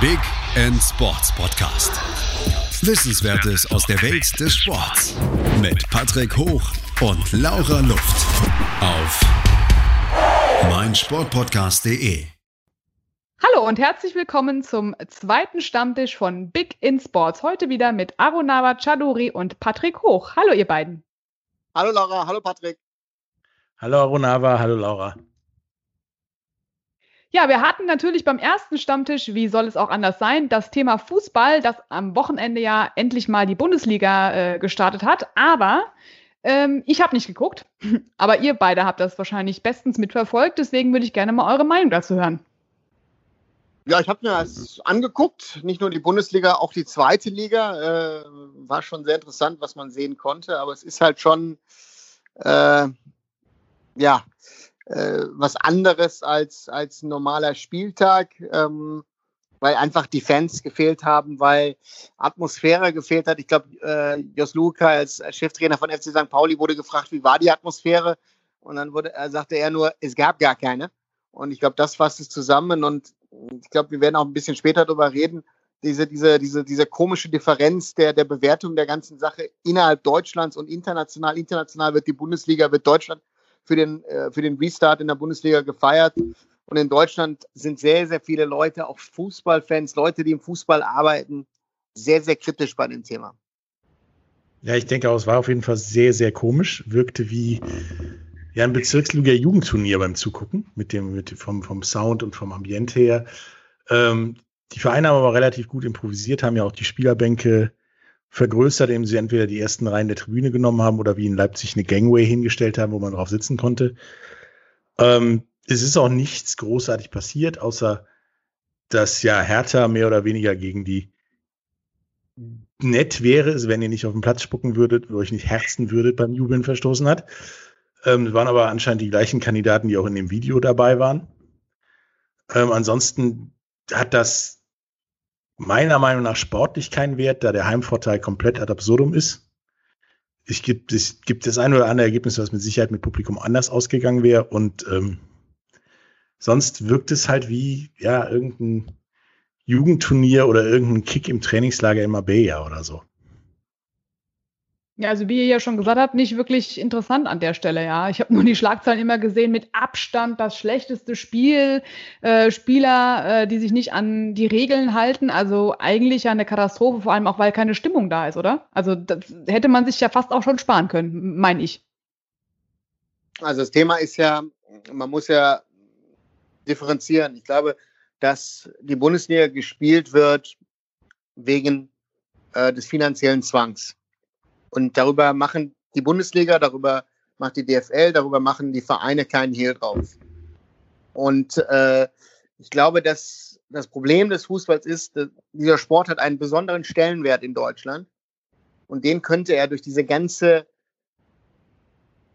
Big End Sports Podcast. Wissenswertes aus der Welt des Sports mit Patrick Hoch und Laura Luft auf meinsportpodcast.de. Hallo und herzlich willkommen zum zweiten Stammtisch von Big in Sports. Heute wieder mit Arunava Chaduri und Patrick Hoch. Hallo ihr beiden. Hallo Laura, hallo Patrick. Hallo Arunava, hallo Laura. Ja, wir hatten natürlich beim ersten Stammtisch, wie soll es auch anders sein, das Thema Fußball, das am Wochenende ja endlich mal die Bundesliga äh, gestartet hat. Aber ähm, ich habe nicht geguckt, aber ihr beide habt das wahrscheinlich bestens mitverfolgt. Deswegen würde ich gerne mal eure Meinung dazu hören. Ja, ich habe mir das angeguckt, nicht nur die Bundesliga, auch die zweite Liga. Äh, war schon sehr interessant, was man sehen konnte, aber es ist halt schon, äh, ja, äh, was anderes als, als ein normaler Spieltag, ähm, weil einfach die Fans gefehlt haben, weil Atmosphäre gefehlt hat. Ich glaube, äh, Jos Luca als Cheftrainer von FC St. Pauli wurde gefragt, wie war die Atmosphäre? Und dann wurde, er sagte er nur, es gab gar keine. Und ich glaube, das fasst es zusammen. Und ich glaube, wir werden auch ein bisschen später darüber reden. Diese, diese, diese, diese komische Differenz der, der Bewertung der ganzen Sache innerhalb Deutschlands und international. International wird die Bundesliga, wird Deutschland für den, äh, für den Restart in der Bundesliga gefeiert. Und in Deutschland sind sehr, sehr viele Leute, auch Fußballfans, Leute, die im Fußball arbeiten, sehr, sehr kritisch bei dem Thema. Ja, ich denke auch, es war auf jeden Fall sehr, sehr komisch. Wirkte wie ja, ein Bezirksliga-Jugendturnier beim Zugucken, mit dem, mit, vom, vom Sound und vom Ambiente her. Ähm, die Vereine haben aber relativ gut improvisiert, haben ja auch die Spielerbänke vergrößert, indem sie entweder die ersten Reihen der Tribüne genommen haben oder wie in Leipzig eine Gangway hingestellt haben, wo man drauf sitzen konnte. Ähm, es ist auch nichts großartig passiert, außer dass ja Hertha mehr oder weniger gegen die nett wäre es, wenn ihr nicht auf den Platz spucken würdet, oder euch nicht herzen würdet beim Jubeln verstoßen hat. Ähm, waren aber anscheinend die gleichen Kandidaten, die auch in dem Video dabei waren. Ähm, ansonsten hat das meiner Meinung nach sportlich keinen Wert, da der Heimvorteil komplett ad absurdum ist. Es gibt, es gibt das ein oder andere Ergebnis, was mit Sicherheit mit Publikum anders ausgegangen wäre. Und ähm, sonst wirkt es halt wie ja irgendein Jugendturnier oder irgendein Kick im Trainingslager in Marbella oder so. Ja, also wie ihr ja schon gesagt habt, nicht wirklich interessant an der Stelle, ja. Ich habe nur die Schlagzeilen immer gesehen mit Abstand das schlechteste Spiel, äh, Spieler, äh, die sich nicht an die Regeln halten. Also eigentlich eine Katastrophe, vor allem auch, weil keine Stimmung da ist, oder? Also das hätte man sich ja fast auch schon sparen können, meine ich. Also das Thema ist ja, man muss ja differenzieren. Ich glaube, dass die Bundesliga gespielt wird wegen äh, des finanziellen Zwangs. Und darüber machen die Bundesliga, darüber macht die DFL, darüber machen die Vereine keinen Hehl drauf. Und äh, ich glaube, dass das Problem des Fußballs ist, dieser Sport hat einen besonderen Stellenwert in Deutschland. Und den könnte er durch diese ganze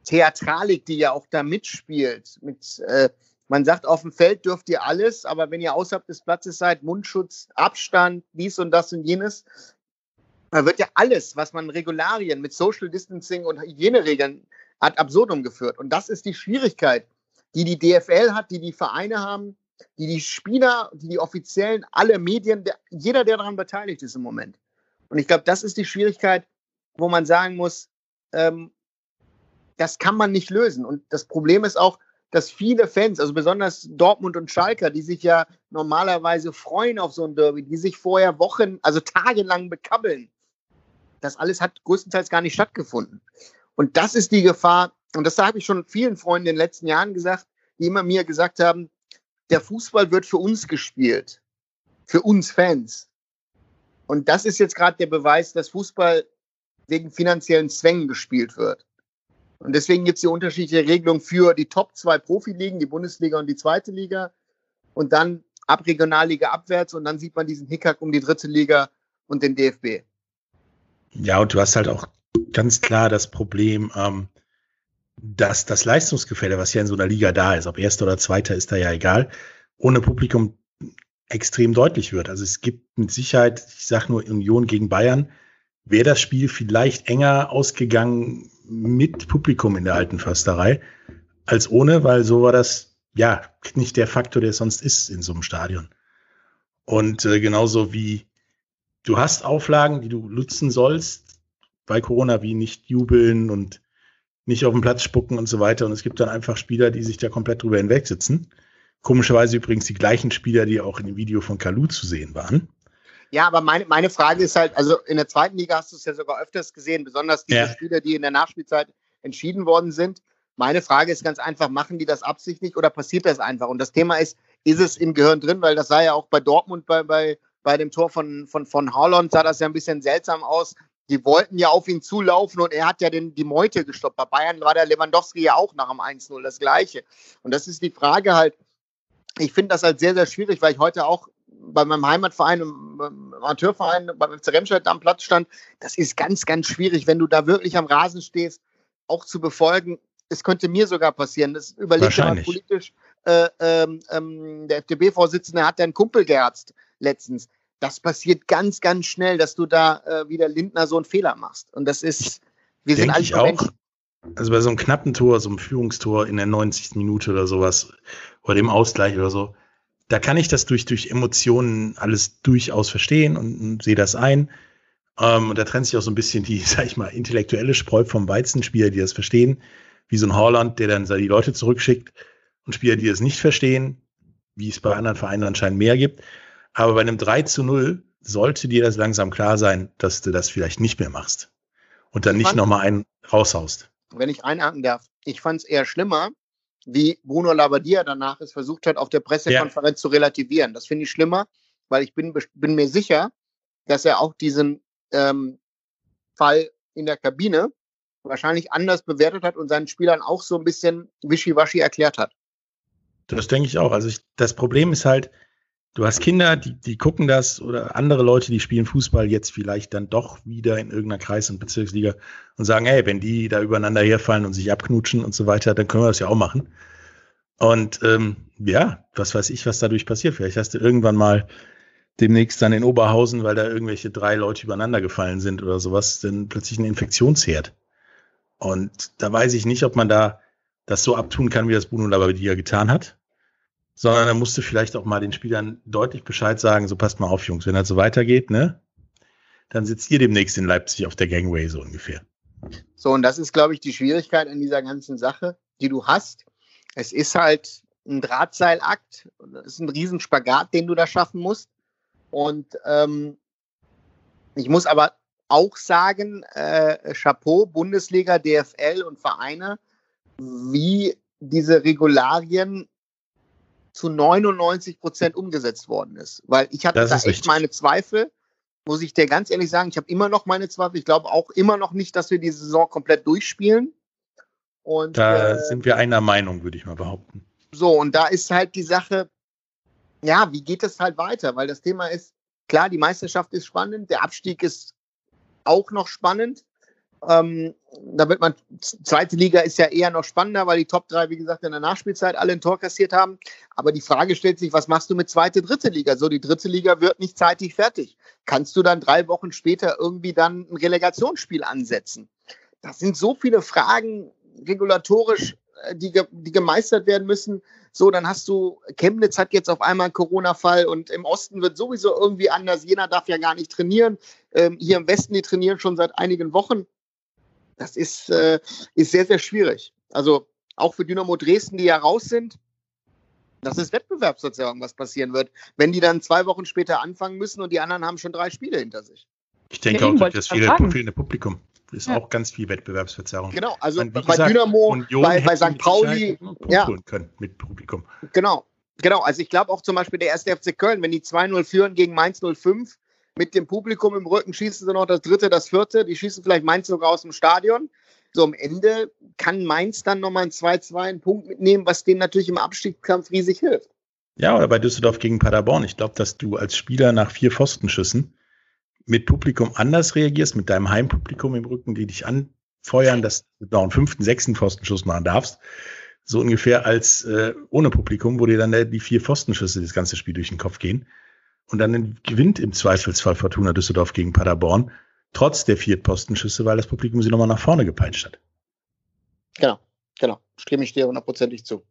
Theatralik, die ja auch da mitspielt, mit, äh, man sagt, auf dem Feld dürft ihr alles, aber wenn ihr außerhalb des Platzes seid, Mundschutz, Abstand, dies und das und jenes, da wird ja alles, was man Regularien mit Social Distancing und Hygieneregeln ad absurdum geführt. Und das ist die Schwierigkeit, die die DFL hat, die die Vereine haben, die die Spieler, die die Offiziellen, alle Medien, der, jeder, der daran beteiligt ist im Moment. Und ich glaube, das ist die Schwierigkeit, wo man sagen muss, ähm, das kann man nicht lösen. Und das Problem ist auch, dass viele Fans, also besonders Dortmund und Schalker, die sich ja normalerweise freuen auf so ein Derby, die sich vorher Wochen, also tagelang bekabbeln, das alles hat größtenteils gar nicht stattgefunden. Und das ist die Gefahr. Und das habe ich schon vielen Freunden in den letzten Jahren gesagt, die immer mir gesagt haben, der Fußball wird für uns gespielt. Für uns Fans. Und das ist jetzt gerade der Beweis, dass Fußball wegen finanziellen Zwängen gespielt wird. Und deswegen gibt es die unterschiedliche Regelung für die Top zwei Profiligen, die Bundesliga und die zweite Liga. Und dann ab Regionalliga abwärts und dann sieht man diesen Hickhack um die dritte Liga und den DFB. Ja, und du hast halt auch ganz klar das Problem, ähm, dass das Leistungsgefälle, was ja in so einer Liga da ist, ob erster oder zweiter, ist da ja egal, ohne Publikum extrem deutlich wird. Also es gibt mit Sicherheit, ich sage nur Union gegen Bayern, wäre das Spiel vielleicht enger ausgegangen mit Publikum in der alten Försterei als ohne, weil so war das ja nicht der Faktor, der sonst ist in so einem Stadion. Und äh, genauso wie du hast Auflagen, die du nutzen sollst bei Corona, wie nicht jubeln und nicht auf den Platz spucken und so weiter. Und es gibt dann einfach Spieler, die sich da komplett drüber hinwegsitzen. Komischerweise übrigens die gleichen Spieler, die auch in dem Video von Kalu zu sehen waren. Ja, aber meine, meine Frage ist halt, also in der zweiten Liga hast du es ja sogar öfters gesehen, besonders diese ja. Spieler, die in der Nachspielzeit entschieden worden sind. Meine Frage ist ganz einfach, machen die das absichtlich oder passiert das einfach? Und das Thema ist, ist es im Gehirn drin? Weil das sah ja auch bei Dortmund bei, bei, bei dem Tor von, von, von Haaland, sah das ja ein bisschen seltsam aus. Die wollten ja auf ihn zulaufen und er hat ja den, die Meute gestoppt. Bei Bayern war der Lewandowski ja auch nach dem 1-0 das Gleiche. Und das ist die Frage halt, ich finde das halt sehr, sehr schwierig, weil ich heute auch bei meinem Heimatverein, beim Amateurverein, beim FC Remscheid am Platz stand. Das ist ganz, ganz schwierig, wenn du da wirklich am Rasen stehst, auch zu befolgen. Es könnte mir sogar passieren. Das überlegt man politisch. Äh, ähm, ähm, der FDP-Vorsitzende hat einen Kumpel geherzt letztens. Das passiert ganz, ganz schnell, dass du da äh, wie der Lindner so einen Fehler machst. Und das ist, wir Denk sind ich auch. Menschen. Also bei so einem knappen Tor, so einem Führungstor in der 90. Minute oder sowas, oder dem Ausgleich oder so, da kann ich das durch, durch Emotionen alles durchaus verstehen und, und sehe das ein. Ähm, und da trennt sich auch so ein bisschen die, sag ich mal, intellektuelle Spreu vom Weizenspieler, die das verstehen, wie so ein Holland, der dann die Leute zurückschickt und Spieler, die das nicht verstehen, wie es bei anderen Vereinen anscheinend mehr gibt. Aber bei einem 3 zu 0 sollte dir das langsam klar sein, dass du das vielleicht nicht mehr machst. Und dann nicht nochmal einen raushaust. Wenn ich einhaken darf, ich fand es eher schlimmer, wie Bruno Labbadia danach es versucht hat, auf der Pressekonferenz ja. zu relativieren. Das finde ich schlimmer, weil ich bin, bin mir sicher, dass er auch diesen ähm, Fall in der Kabine wahrscheinlich anders bewertet hat und seinen Spielern auch so ein bisschen wischiwaschi erklärt hat. Das denke ich auch. Also ich, das Problem ist halt, du hast Kinder, die, die gucken das oder andere Leute, die spielen Fußball jetzt vielleicht dann doch wieder in irgendeiner Kreis- und Bezirksliga und sagen, hey, wenn die da übereinander herfallen und sich abknutschen und so weiter, dann können wir das ja auch machen. Und ähm, ja, was weiß ich, was dadurch passiert. Vielleicht hast du irgendwann mal demnächst dann in Oberhausen, weil da irgendwelche drei Leute übereinander gefallen sind oder sowas, dann plötzlich ein Infektionsherd. Und da weiß ich nicht, ob man da das so abtun kann, wie das Bruno Labbadia getan hat sondern er musste vielleicht auch mal den Spielern deutlich Bescheid sagen, so passt mal auf, Jungs, wenn das so weitergeht, ne, dann sitzt ihr demnächst in Leipzig auf der Gangway so ungefähr. So, und das ist, glaube ich, die Schwierigkeit an dieser ganzen Sache, die du hast. Es ist halt ein Drahtseilakt, das ist ein Riesenspagat, den du da schaffen musst. Und ähm, ich muss aber auch sagen, äh, Chapeau, Bundesliga, DFL und Vereine, wie diese Regularien zu 99 Prozent umgesetzt worden ist. Weil ich hatte da echt richtig. meine Zweifel, muss ich dir ganz ehrlich sagen. Ich habe immer noch meine Zweifel. Ich glaube auch immer noch nicht, dass wir die Saison komplett durchspielen. Und, da äh, sind wir einer Meinung, würde ich mal behaupten. So, und da ist halt die Sache, ja, wie geht es halt weiter? Weil das Thema ist, klar, die Meisterschaft ist spannend, der Abstieg ist auch noch spannend. Ähm, da wird man, zweite Liga ist ja eher noch spannender, weil die Top 3, wie gesagt, in der Nachspielzeit alle ein Tor kassiert haben. Aber die Frage stellt sich, was machst du mit zweite, dritte Liga? So, die dritte Liga wird nicht zeitig fertig. Kannst du dann drei Wochen später irgendwie dann ein Relegationsspiel ansetzen? Das sind so viele Fragen regulatorisch, äh, die, die gemeistert werden müssen. So, dann hast du, Chemnitz hat jetzt auf einmal einen Corona-Fall und im Osten wird sowieso irgendwie anders. Jena darf ja gar nicht trainieren. Ähm, hier im Westen, die trainieren schon seit einigen Wochen. Das ist, äh, ist sehr, sehr schwierig. Also auch für Dynamo Dresden, die ja raus sind, das ist Wettbewerbsverzerrung, was passieren wird, wenn die dann zwei Wochen später anfangen müssen und die anderen haben schon drei Spiele hinter sich. Ich denke auch, das viele, fehlende Publikum ist ja. auch ganz viel Wettbewerbsverzerrung. Genau, also meine, bei gesagt, Dynamo, Union bei, bei St. Pauli ja. können mit Publikum. Genau, genau. Also ich glaube auch zum Beispiel der erste FC Köln, wenn die 2-0 führen gegen Mainz 05, mit dem Publikum im Rücken schießen sie noch das dritte, das vierte. Die schießen vielleicht Mainz sogar aus dem Stadion. So am Ende kann Mainz dann nochmal ein 2-2 einen Punkt mitnehmen, was denen natürlich im Abstiegskampf riesig hilft. Ja, oder bei Düsseldorf gegen Paderborn. Ich glaube, dass du als Spieler nach vier Pfostenschüssen mit Publikum anders reagierst, mit deinem Heimpublikum im Rücken, die dich anfeuern, dass du noch einen fünften, sechsten Pfostenschuss machen darfst. So ungefähr als äh, ohne Publikum, wo dir dann die vier Pfostenschüsse das ganze Spiel durch den Kopf gehen. Und dann gewinnt im Zweifelsfall Fortuna Düsseldorf gegen Paderborn, trotz der Viertpostenschüsse, weil das Publikum sie nochmal nach vorne gepeitscht hat. Genau, genau. Stimme ich dir hundertprozentig zu.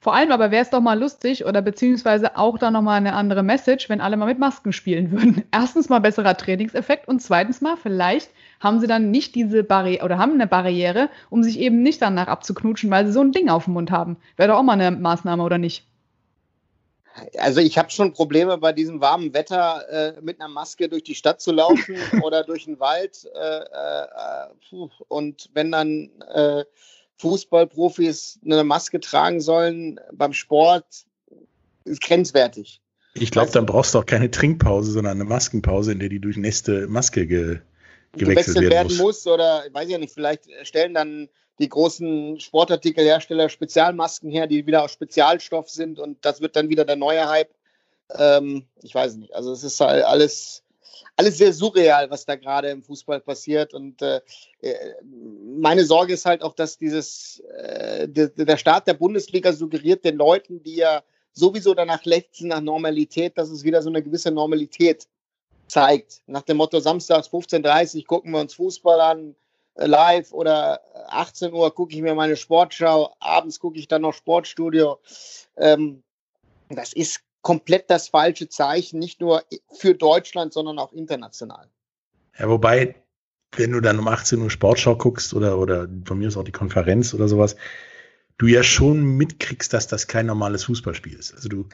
Vor allem aber wäre es doch mal lustig oder beziehungsweise auch dann nochmal eine andere Message, wenn alle mal mit Masken spielen würden. Erstens mal besserer Trainingseffekt und zweitens mal vielleicht haben sie dann nicht diese Barriere oder haben eine Barriere, um sich eben nicht danach abzuknutschen, weil sie so ein Ding auf dem Mund haben. Wäre doch auch mal eine Maßnahme oder nicht? Also ich habe schon Probleme bei diesem warmen Wetter äh, mit einer Maske durch die Stadt zu laufen oder durch den Wald. Äh, äh, und wenn dann äh, Fußballprofis eine Maske tragen sollen beim Sport, ist grenzwertig. Ich glaube, dann brauchst du auch keine Trinkpause, sondern eine Maskenpause, in der die durchnässte Maske ge gewechselt, gewechselt werden, muss. muss. Oder weiß ich ja nicht, vielleicht stellen dann die großen Sportartikelhersteller Spezialmasken her, die wieder aus Spezialstoff sind und das wird dann wieder der neue Hype. Ähm, ich weiß nicht. Also es ist halt alles, alles sehr surreal, was da gerade im Fußball passiert. Und äh, äh meine Sorge ist halt auch, dass dieses äh, der, Start der Bundesliga suggeriert den Leuten, die ja sowieso danach lechzen nach Normalität, dass es wieder so eine gewisse Normalität zeigt. Nach dem Motto Samstags 15.30 Uhr gucken wir uns Fußball an, live oder 18 Uhr gucke ich mir meine Sportschau, abends gucke ich dann noch Sportstudio. Ähm, das ist komplett das falsche Zeichen, nicht nur für Deutschland, sondern auch international. Ja, wobei, wenn du dann um 18 Uhr Sportschau guckst oder, oder von mir ist auch die Konferenz oder sowas, du ja schon mitkriegst, dass das kein normales Fußballspiel ist. Also du,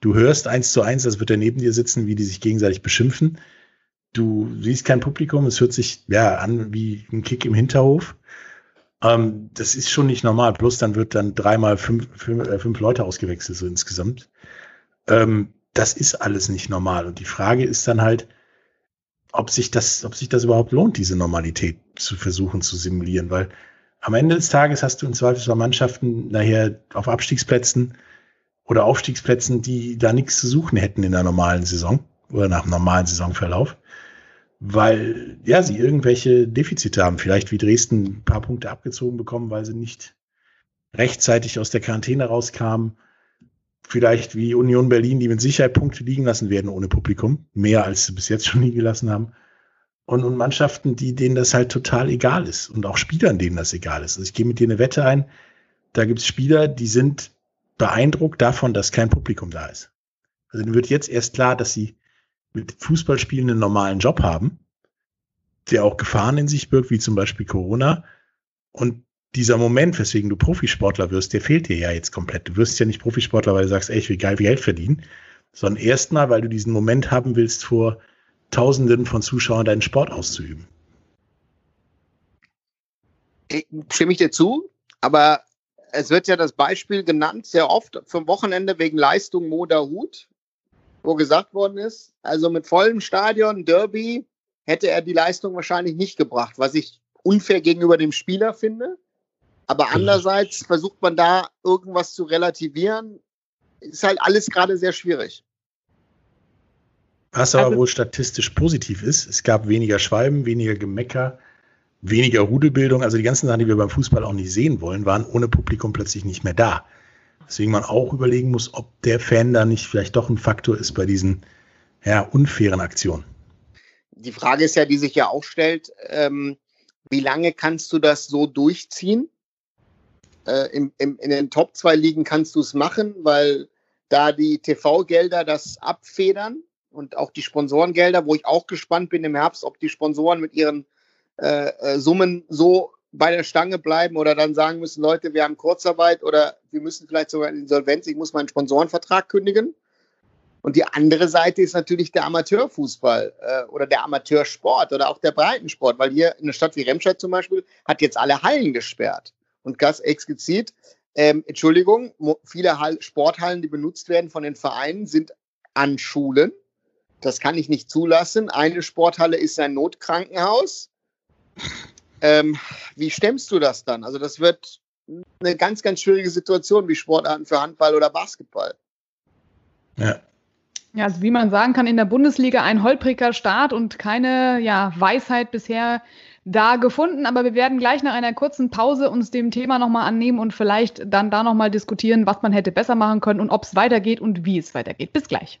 du hörst eins zu eins, das wird er neben dir sitzen, wie die sich gegenseitig beschimpfen du siehst kein Publikum, es hört sich ja an wie ein Kick im Hinterhof. Ähm, das ist schon nicht normal. Plus dann wird dann dreimal fünf, fünf, äh, fünf Leute ausgewechselt, so insgesamt. Ähm, das ist alles nicht normal. Und die Frage ist dann halt, ob sich das, ob sich das überhaupt lohnt, diese Normalität zu versuchen zu simulieren, weil am Ende des Tages hast du in Zweifelsfall Mannschaften nachher auf Abstiegsplätzen oder Aufstiegsplätzen, die da nichts zu suchen hätten in der normalen Saison oder nach dem normalen Saisonverlauf weil ja sie irgendwelche Defizite haben. Vielleicht wie Dresden ein paar Punkte abgezogen bekommen, weil sie nicht rechtzeitig aus der Quarantäne rauskamen. Vielleicht wie Union Berlin, die mit Sicherheit Punkte liegen lassen werden ohne Publikum. Mehr als sie bis jetzt schon liegen gelassen haben. Und, und Mannschaften, die denen das halt total egal ist. Und auch Spielern, denen das egal ist. Also ich gehe mit dir eine Wette ein. Da gibt es Spieler, die sind beeindruckt davon, dass kein Publikum da ist. Also dann wird jetzt erst klar, dass sie mit Fußballspielen einen normalen Job haben, der auch Gefahren in sich birgt, wie zum Beispiel Corona. Und dieser Moment, weswegen du Profisportler wirst, der fehlt dir ja jetzt komplett. Du wirst ja nicht Profisportler, weil du sagst, ey, ich will geil Geld verdienen, sondern erstmal, weil du diesen Moment haben willst, vor Tausenden von Zuschauern deinen Sport auszuüben. Stimme ich dir zu, aber es wird ja das Beispiel genannt, sehr oft vom Wochenende wegen Leistung Moda Hut wo gesagt worden ist, also mit vollem Stadion, Derby, hätte er die Leistung wahrscheinlich nicht gebracht, was ich unfair gegenüber dem Spieler finde. Aber andererseits versucht man da irgendwas zu relativieren. Ist halt alles gerade sehr schwierig. Was aber also, wohl statistisch positiv ist, es gab weniger Schwalben, weniger Gemecker, weniger Rudelbildung. Also die ganzen Sachen, die wir beim Fußball auch nicht sehen wollen, waren ohne Publikum plötzlich nicht mehr da. Deswegen man auch überlegen muss, ob der Fan da nicht vielleicht doch ein Faktor ist bei diesen ja, unfairen Aktionen. Die Frage ist ja, die sich ja auch stellt, ähm, wie lange kannst du das so durchziehen? Äh, im, im, in den Top 2 Ligen kannst du es machen, weil da die TV-Gelder das abfedern und auch die Sponsorengelder, wo ich auch gespannt bin im Herbst, ob die Sponsoren mit ihren äh, äh Summen so bei der Stange bleiben oder dann sagen müssen, Leute, wir haben Kurzarbeit oder wir müssen vielleicht sogar in Insolvenz, ich muss meinen Sponsorenvertrag kündigen. Und die andere Seite ist natürlich der Amateurfußball äh, oder der Amateursport oder auch der Breitensport, weil hier in einer Stadt wie Remscheid zum Beispiel hat jetzt alle Hallen gesperrt. Und ganz explizit, ähm, Entschuldigung, viele Hall Sporthallen, die benutzt werden von den Vereinen, sind an Schulen. Das kann ich nicht zulassen. Eine Sporthalle ist ein Notkrankenhaus. Ähm, wie stemmst du das dann? Also das wird eine ganz, ganz schwierige Situation wie Sportarten für Handball oder Basketball. Ja. Ja, also wie man sagen kann, in der Bundesliga ein holpriger Start und keine ja, Weisheit bisher da gefunden. Aber wir werden gleich nach einer kurzen Pause uns dem Thema nochmal annehmen und vielleicht dann da nochmal diskutieren, was man hätte besser machen können und ob es weitergeht und wie es weitergeht. Bis gleich.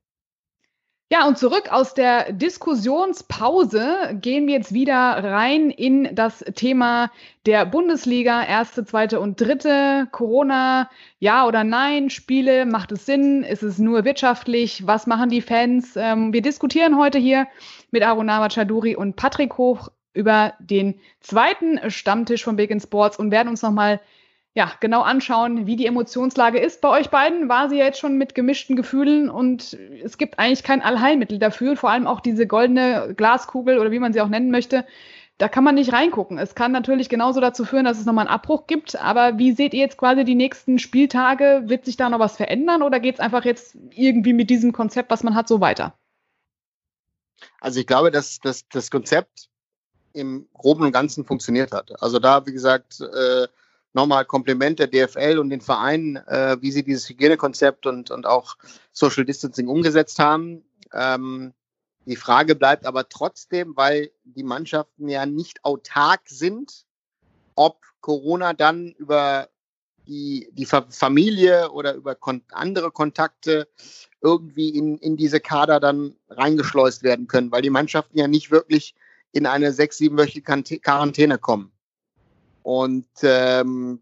Ja, und zurück aus der Diskussionspause gehen wir jetzt wieder rein in das Thema der Bundesliga, erste, zweite und dritte. Corona, ja oder nein, Spiele, macht es Sinn? Ist es nur wirtschaftlich? Was machen die Fans? Ähm, wir diskutieren heute hier mit Arunava Chaduri und Patrick Hoch über den zweiten Stammtisch von Big in Sports und werden uns nochmal ja, genau anschauen, wie die Emotionslage ist. Bei euch beiden war sie ja jetzt schon mit gemischten Gefühlen und es gibt eigentlich kein Allheilmittel dafür. Vor allem auch diese goldene Glaskugel oder wie man sie auch nennen möchte. Da kann man nicht reingucken. Es kann natürlich genauso dazu führen, dass es nochmal einen Abbruch gibt. Aber wie seht ihr jetzt quasi die nächsten Spieltage? Wird sich da noch was verändern oder geht es einfach jetzt irgendwie mit diesem Konzept, was man hat, so weiter? Also ich glaube, dass, dass das Konzept im Groben und Ganzen funktioniert hat. Also da, wie gesagt, äh, nochmal Kompliment der DFL und den Vereinen, äh, wie sie dieses Hygienekonzept und, und auch Social Distancing umgesetzt haben. Ähm, die Frage bleibt aber trotzdem, weil die Mannschaften ja nicht autark sind, ob Corona dann über die, die Familie oder über kon andere Kontakte irgendwie in, in diese Kader dann reingeschleust werden können, weil die Mannschaften ja nicht wirklich in eine sechs, siebenwöchige Quarantäne kommen. Und ähm,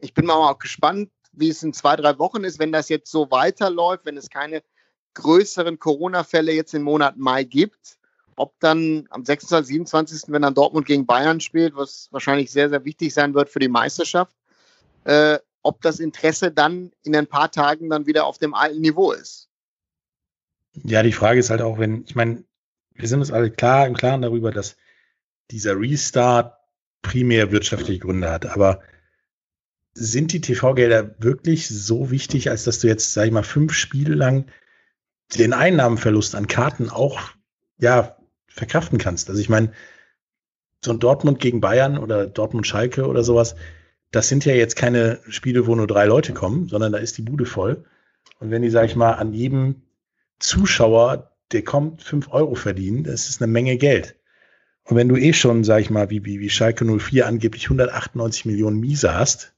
ich bin mal auch gespannt, wie es in zwei, drei Wochen ist, wenn das jetzt so weiterläuft, wenn es keine größeren Corona-Fälle jetzt im Monat Mai gibt, ob dann am 26., 27., wenn dann Dortmund gegen Bayern spielt, was wahrscheinlich sehr, sehr wichtig sein wird für die Meisterschaft, äh, ob das Interesse dann in ein paar Tagen dann wieder auf dem alten Niveau ist. Ja, die Frage ist halt auch, wenn, ich meine, wir sind uns alle klar im Klaren darüber, dass dieser Restart primär wirtschaftliche Gründe hat. Aber sind die TV-Gelder wirklich so wichtig, als dass du jetzt, sag ich mal, fünf Spiele lang den Einnahmenverlust an Karten auch, ja, verkraften kannst? Also ich meine, so ein Dortmund gegen Bayern oder Dortmund-Schalke oder sowas, das sind ja jetzt keine Spiele, wo nur drei Leute kommen, sondern da ist die Bude voll. Und wenn die, sag ich mal, an jedem Zuschauer, der kommt, fünf Euro verdienen, das ist eine Menge Geld. Und wenn du eh schon, sag ich mal, wie, wie, wie Schalke 04 angeblich 198 Millionen Miese hast,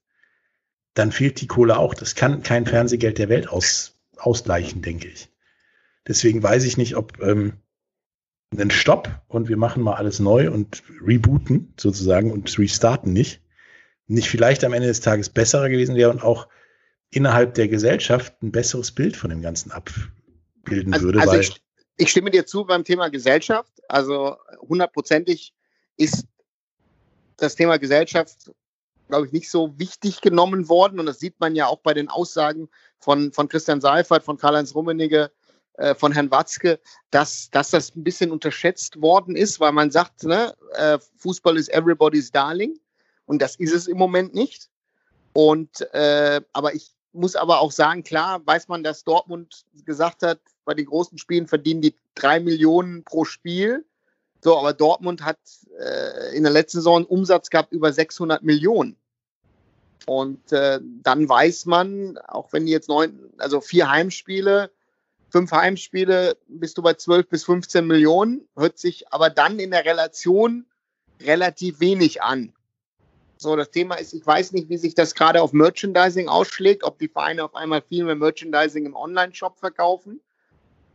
dann fehlt die Kohle auch. Das kann kein Fernsehgeld der Welt aus, ausgleichen, denke ich. Deswegen weiß ich nicht, ob ähm, ein Stopp und wir machen mal alles neu und rebooten sozusagen und restarten nicht, nicht vielleicht am Ende des Tages besserer gewesen wäre und auch innerhalb der Gesellschaft ein besseres Bild von dem Ganzen abbilden also, würde. Also weil ich, ich stimme dir zu beim Thema Gesellschaft. Also hundertprozentig ist das Thema Gesellschaft, glaube ich, nicht so wichtig genommen worden. Und das sieht man ja auch bei den Aussagen von, von Christian Seifert, von Karl-Heinz Rummenigge, äh, von Herrn Watzke, dass, dass das ein bisschen unterschätzt worden ist, weil man sagt, ne, äh, Fußball ist everybody's darling. Und das ist es im Moment nicht. Und äh, aber ich muss aber auch sagen, klar weiß man, dass Dortmund gesagt hat, bei den großen Spielen verdienen die drei Millionen pro Spiel. So, aber Dortmund hat äh, in der letzten Saison einen Umsatz gehabt über 600 Millionen. Und äh, dann weiß man, auch wenn die jetzt neun, also vier Heimspiele, fünf Heimspiele, bist du bei 12 bis 15 Millionen, hört sich aber dann in der Relation relativ wenig an. So, das Thema ist, ich weiß nicht, wie sich das gerade auf Merchandising ausschlägt, ob die Vereine auf einmal viel mehr Merchandising im Online-Shop verkaufen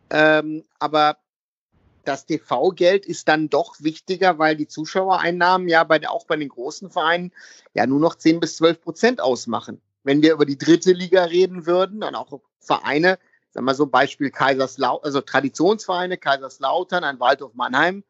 ähm, aber das TV-Geld ist dann doch wichtiger, weil die Zuschauereinnahmen ja bei, auch bei den großen Vereinen ja nur noch 10 bis 12 Prozent ausmachen. Wenn wir über die dritte Liga reden würden, dann auch Vereine, sagen wir so Beispiel Kaiserslautern, also Traditionsvereine, Kaiserslautern, ein Waldorf Mannheim,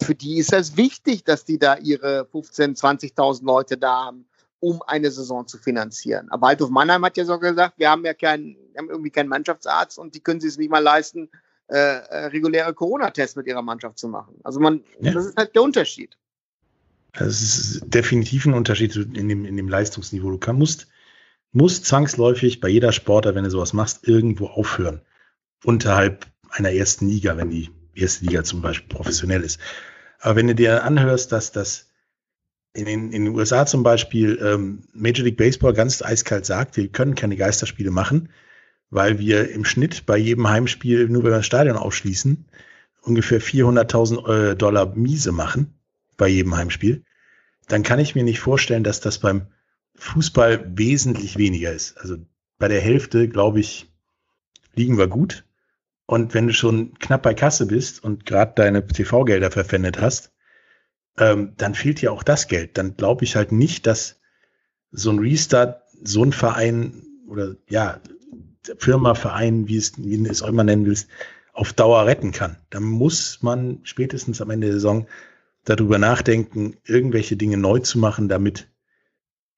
für die ist es wichtig, dass die da ihre 15, 20.000 Leute da haben, um eine Saison zu finanzieren. Aber Waldhof Mannheim hat ja sogar gesagt, wir haben ja keinen, haben irgendwie keinen Mannschaftsarzt und die können sich es nicht mal leisten, äh, äh, reguläre Corona-Tests mit ihrer Mannschaft zu machen. Also man, ja. das ist halt der Unterschied. Das ist definitiv ein Unterschied in dem, in dem Leistungsniveau. Du kann, musst, musst zwangsläufig bei jeder Sportler, wenn du sowas machst, irgendwo aufhören. Unterhalb einer ersten Liga, wenn die erste Liga zum Beispiel professionell ist. Aber wenn du dir anhörst, dass das in den, in den USA zum Beispiel ähm, Major League Baseball ganz eiskalt sagt, wir können keine Geisterspiele machen, weil wir im Schnitt bei jedem Heimspiel, nur wenn wir das Stadion aufschließen, ungefähr 400.000 äh, Dollar Miese machen bei jedem Heimspiel, dann kann ich mir nicht vorstellen, dass das beim Fußball wesentlich weniger ist. Also bei der Hälfte, glaube ich, liegen wir gut. Und wenn du schon knapp bei Kasse bist und gerade deine TV-Gelder verpfändet hast, ähm, dann fehlt dir auch das Geld. Dann glaube ich halt nicht, dass so ein Restart, so ein Verein oder ja, Firma, Verein, wie es, wie es auch immer nennen willst, auf Dauer retten kann. Da muss man spätestens am Ende der Saison darüber nachdenken, irgendwelche Dinge neu zu machen, damit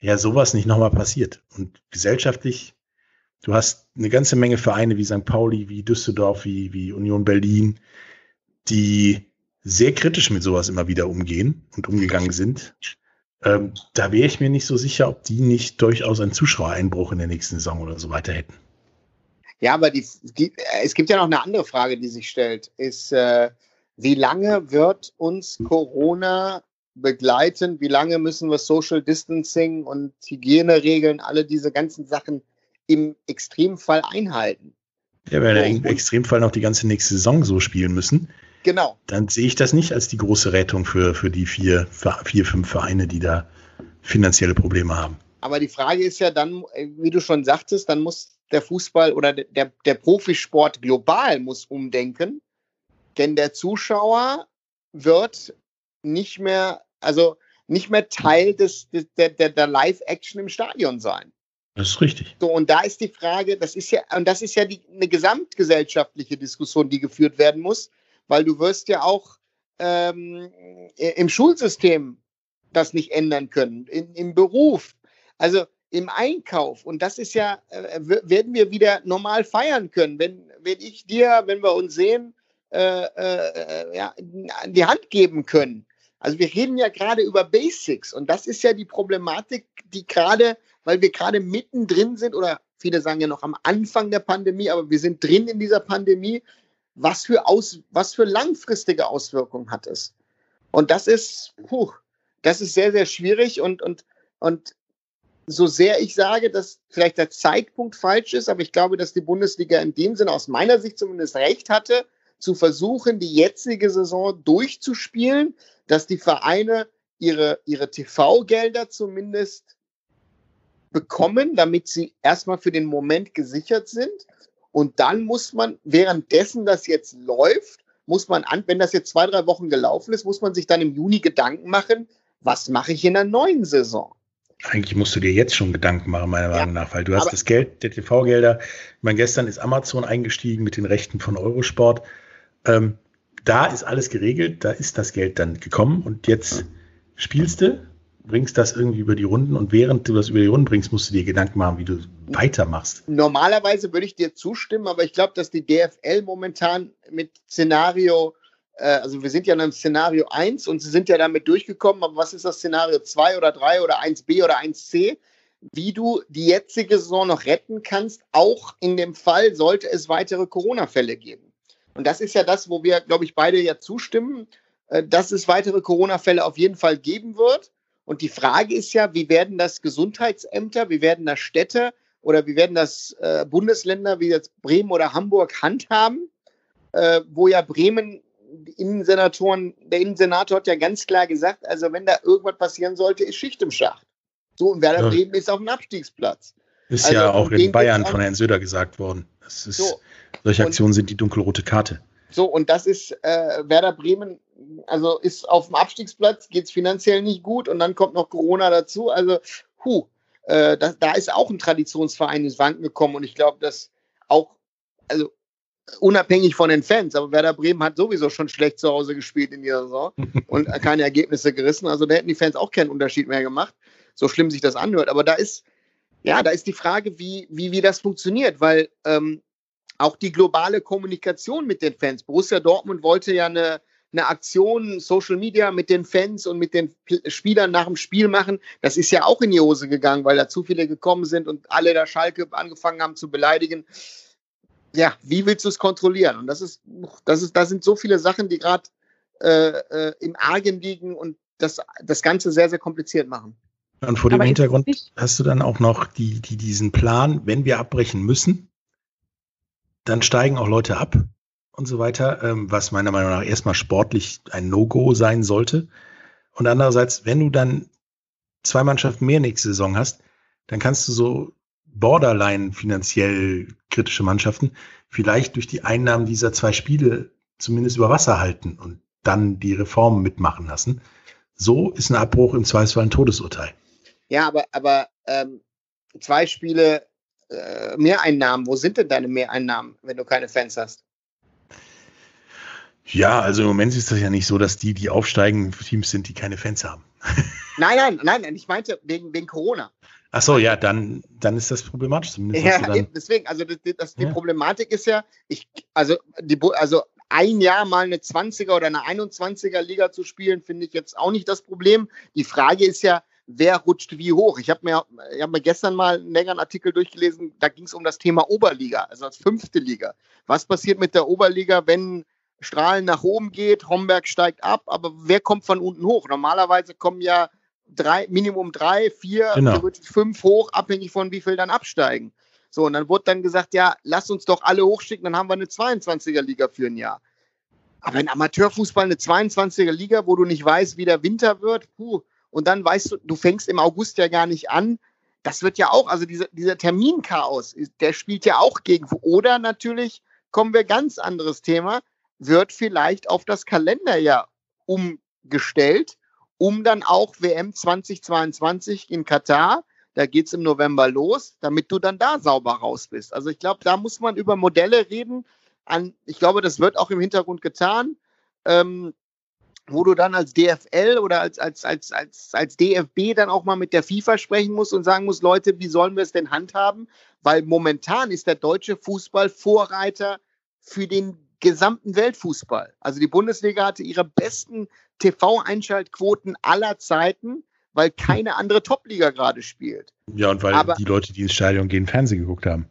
ja sowas nicht nochmal passiert. Und gesellschaftlich Du hast eine ganze Menge Vereine wie St. Pauli, wie Düsseldorf, wie, wie Union Berlin, die sehr kritisch mit sowas immer wieder umgehen und umgegangen sind. Ähm, da wäre ich mir nicht so sicher, ob die nicht durchaus einen Zuschauereinbruch in der nächsten Saison oder so weiter hätten. Ja, aber die, die, es gibt ja noch eine andere Frage, die sich stellt, ist, äh, wie lange wird uns Corona begleiten? Wie lange müssen wir Social Distancing und Hygieneregeln, alle diese ganzen Sachen im Extremfall einhalten. Ja, wir im Extremfall noch die ganze nächste Saison so spielen müssen. Genau. Dann sehe ich das nicht als die große Rettung für, für die vier, vier, fünf Vereine, die da finanzielle Probleme haben. Aber die Frage ist ja dann, wie du schon sagtest, dann muss der Fußball oder der, der Profisport global muss umdenken, denn der Zuschauer wird nicht mehr, also nicht mehr Teil des, des der, der, der Live-Action im Stadion sein. Das ist richtig. So, und da ist die Frage, das ist ja, und das ist ja die, eine gesamtgesellschaftliche Diskussion, die geführt werden muss, weil du wirst ja auch ähm, im Schulsystem das nicht ändern können, in, im Beruf, also im Einkauf. Und das ist ja, äh, werden wir wieder normal feiern können, wenn, wenn ich dir, wenn wir uns sehen, äh, äh, ja, die Hand geben können. Also wir reden ja gerade über Basics und das ist ja die Problematik, die gerade weil wir gerade mittendrin sind oder viele sagen ja noch am Anfang der Pandemie, aber wir sind drin in dieser Pandemie. Was für, Aus, was für langfristige Auswirkungen hat es? Und das ist, puh, das ist sehr, sehr schwierig und, und, und so sehr ich sage, dass vielleicht der Zeitpunkt falsch ist, aber ich glaube, dass die Bundesliga in dem Sinne aus meiner Sicht zumindest recht hatte, zu versuchen, die jetzige Saison durchzuspielen, dass die Vereine ihre, ihre TV-Gelder zumindest bekommen, damit sie erstmal für den Moment gesichert sind. Und dann muss man, währenddessen das jetzt läuft, muss man an, wenn das jetzt zwei, drei Wochen gelaufen ist, muss man sich dann im Juni Gedanken machen, was mache ich in der neuen Saison? Eigentlich musst du dir jetzt schon Gedanken machen, meiner ja, Meinung nach, weil du hast das Geld der TV-Gelder. Ich meine, gestern ist Amazon eingestiegen mit den Rechten von Eurosport. Ähm, da ist alles geregelt, da ist das Geld dann gekommen und jetzt spielst du bringst das irgendwie über die Runden und während du das über die Runden bringst, musst du dir Gedanken machen, wie du weitermachst. Normalerweise würde ich dir zustimmen, aber ich glaube, dass die DFL momentan mit Szenario, äh, also wir sind ja in einem Szenario 1 und sie sind ja damit durchgekommen, aber was ist das Szenario 2 oder 3 oder 1b oder 1c? Wie du die jetzige Saison noch retten kannst, auch in dem Fall, sollte es weitere Corona-Fälle geben. Und das ist ja das, wo wir, glaube ich, beide ja zustimmen, äh, dass es weitere Corona-Fälle auf jeden Fall geben wird. Und die Frage ist ja, wie werden das Gesundheitsämter, wie werden das Städte oder wie werden das äh, Bundesländer wie jetzt Bremen oder Hamburg handhaben, äh, wo ja Bremen, Innensenatoren, der Innensenator hat ja ganz klar gesagt, also wenn da irgendwas passieren sollte, ist Schicht im Schacht. So, und Werder ja. Bremen ist auf dem Abstiegsplatz. Ist also, ja auch in Bayern von Herrn Söder gesagt worden. Ist, so. Solche Aktionen und, sind die dunkelrote Karte. So, und das ist äh, Werder Bremen also ist auf dem Abstiegsplatz, geht es finanziell nicht gut und dann kommt noch Corona dazu. Also, hu, äh, da, da ist auch ein Traditionsverein ins Wanken gekommen und ich glaube, dass auch, also unabhängig von den Fans, aber Werder Bremen hat sowieso schon schlecht zu Hause gespielt in dieser Saison und keine Ergebnisse gerissen. Also da hätten die Fans auch keinen Unterschied mehr gemacht, so schlimm sich das anhört. Aber da ist, ja, da ist die Frage, wie, wie, wie das funktioniert, weil ähm, auch die globale Kommunikation mit den Fans. Borussia Dortmund wollte ja eine, eine Aktion, Social Media mit den Fans und mit den Spielern nach dem Spiel machen. Das ist ja auch in die Hose gegangen, weil da zu viele gekommen sind und alle da Schalke angefangen haben zu beleidigen. Ja, wie willst du es kontrollieren? Und das ist, das ist, da sind so viele Sachen, die gerade äh, äh, im Argen liegen und das, das Ganze sehr, sehr kompliziert machen. Und vor dem Aber Hintergrund hast du dann auch noch die, die, diesen Plan, wenn wir abbrechen müssen, dann steigen auch Leute ab und so weiter, ähm, was meiner Meinung nach erstmal sportlich ein No-Go sein sollte. Und andererseits, wenn du dann zwei Mannschaften mehr nächste Saison hast, dann kannst du so borderline finanziell kritische Mannschaften vielleicht durch die Einnahmen dieser zwei Spiele zumindest über Wasser halten und dann die Reformen mitmachen lassen. So ist ein Abbruch im Zweifelsfall ein Todesurteil. Ja, aber, aber ähm, zwei Spiele äh, Mehreinnahmen, wo sind denn deine Mehreinnahmen, wenn du keine Fans hast? Ja, also im Moment ist das ja nicht so, dass die, die aufsteigen, Teams sind, die keine Fans haben. nein, nein, nein, ich meinte wegen, wegen Corona. Ach so, ja, dann, dann ist das problematisch zumindest. Ja, dann, deswegen, also das, das, die ja. Problematik ist ja, ich, also, die, also ein Jahr mal eine 20er oder eine 21er Liga zu spielen, finde ich jetzt auch nicht das Problem. Die Frage ist ja, wer rutscht wie hoch. Ich habe mir, hab mir gestern mal einen längeren Artikel durchgelesen, da ging es um das Thema Oberliga, also als fünfte Liga. Was passiert mit der Oberliga, wenn Strahlen nach oben geht, Homberg steigt ab, aber wer kommt von unten hoch? Normalerweise kommen ja drei, Minimum drei, vier, genau. fünf hoch, abhängig von wie viel dann absteigen. So, und dann wurde dann gesagt, ja, lass uns doch alle hochschicken, dann haben wir eine 22er Liga für ein Jahr. Aber in Amateurfußball eine 22er Liga, wo du nicht weißt, wie der Winter wird, puh, und dann weißt du, du fängst im August ja gar nicht an. Das wird ja auch, also dieser, dieser Terminchaos, der spielt ja auch gegen. Oder natürlich kommen wir ganz anderes Thema, wird vielleicht auf das Kalenderjahr umgestellt, um dann auch WM 2022 in Katar, da geht es im November los, damit du dann da sauber raus bist. Also ich glaube, da muss man über Modelle reden. An, ich glaube, das wird auch im Hintergrund getan. Ähm, wo du dann als DFL oder als, als, als, als, als DFB dann auch mal mit der FIFA sprechen musst und sagen musst, Leute, wie sollen wir es denn handhaben? Weil momentan ist der deutsche Fußball Vorreiter für den gesamten Weltfußball. Also die Bundesliga hatte ihre besten TV-Einschaltquoten aller Zeiten, weil keine andere Topliga gerade spielt. Ja, und weil aber, die Leute, die ins Stadion gehen, Fernsehen geguckt haben.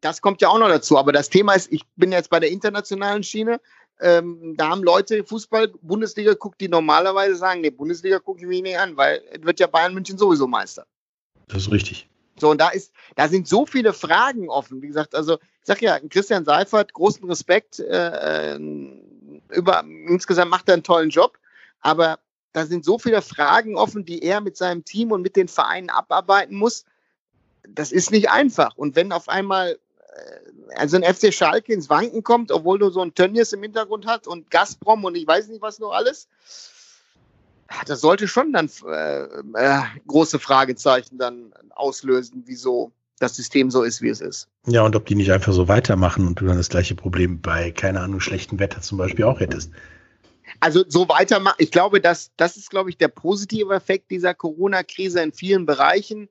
Das kommt ja auch noch dazu. Aber das Thema ist, ich bin jetzt bei der internationalen Schiene. Ähm, da haben Leute Fußball, Bundesliga guckt, die normalerweise sagen, nee, Bundesliga gucke ich mich nicht an, weil es wird ja Bayern München sowieso Meister. Das ist richtig. So, und da ist, da sind so viele Fragen offen. Wie gesagt, also ich sag ja, Christian Seifert, großen Respekt, äh, über, insgesamt macht er einen tollen Job, aber da sind so viele Fragen offen, die er mit seinem Team und mit den Vereinen abarbeiten muss. Das ist nicht einfach. Und wenn auf einmal also ein FC Schalke ins Wanken kommt, obwohl du so ein Tönnies im Hintergrund hast und Gazprom und ich weiß nicht was noch alles, das sollte schon dann äh, äh, große Fragezeichen dann auslösen, wieso das System so ist, wie es ist. Ja, und ob die nicht einfach so weitermachen und du dann das gleiche Problem bei, keine Ahnung, schlechtem Wetter zum Beispiel auch hättest. Also so weitermachen, ich glaube, dass, das ist, glaube ich, der positive Effekt dieser Corona-Krise in vielen Bereichen.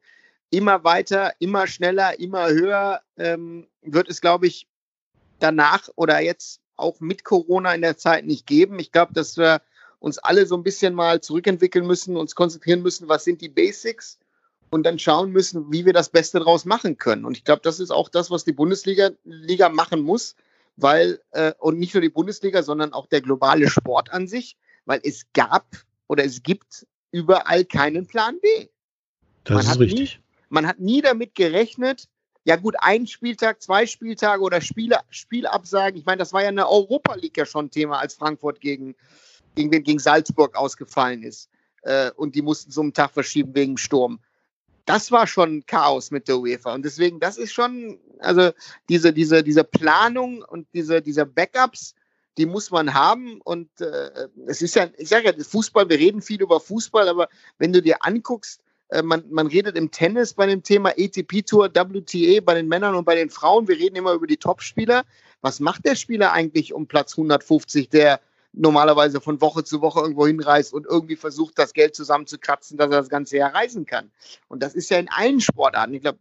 Immer weiter, immer schneller, immer höher ähm, wird es, glaube ich, danach oder jetzt auch mit Corona in der Zeit nicht geben. Ich glaube, dass wir uns alle so ein bisschen mal zurückentwickeln müssen, uns konzentrieren müssen, was sind die Basics und dann schauen müssen, wie wir das Beste daraus machen können. Und ich glaube, das ist auch das, was die Bundesliga Liga machen muss, weil, äh, und nicht nur die Bundesliga, sondern auch der globale Sport an sich, weil es gab oder es gibt überall keinen Plan B. Das man ist richtig. Man hat nie damit gerechnet, ja gut, ein Spieltag, zwei Spieltage oder Spiele, Spielabsagen. Ich meine, das war ja eine Europa League ja schon Thema, als Frankfurt gegen, gegen, gegen Salzburg ausgefallen ist. Äh, und die mussten so einen Tag verschieben wegen Sturm. Das war schon Chaos mit der UEFA. Und deswegen, das ist schon, also diese, diese, diese Planung und diese, diese Backups, die muss man haben. Und äh, es ist ja, ich sage ja, Fußball, wir reden viel über Fußball, aber wenn du dir anguckst, man, man redet im Tennis bei dem Thema ATP-Tour, WTA bei den Männern und bei den Frauen. Wir reden immer über die Top-Spieler. Was macht der Spieler eigentlich um Platz 150, der normalerweise von Woche zu Woche irgendwo hinreist und irgendwie versucht, das Geld zusammenzukratzen, dass er das ganze Jahr reisen kann. Und das ist ja in allen Sportarten. Ich glaube,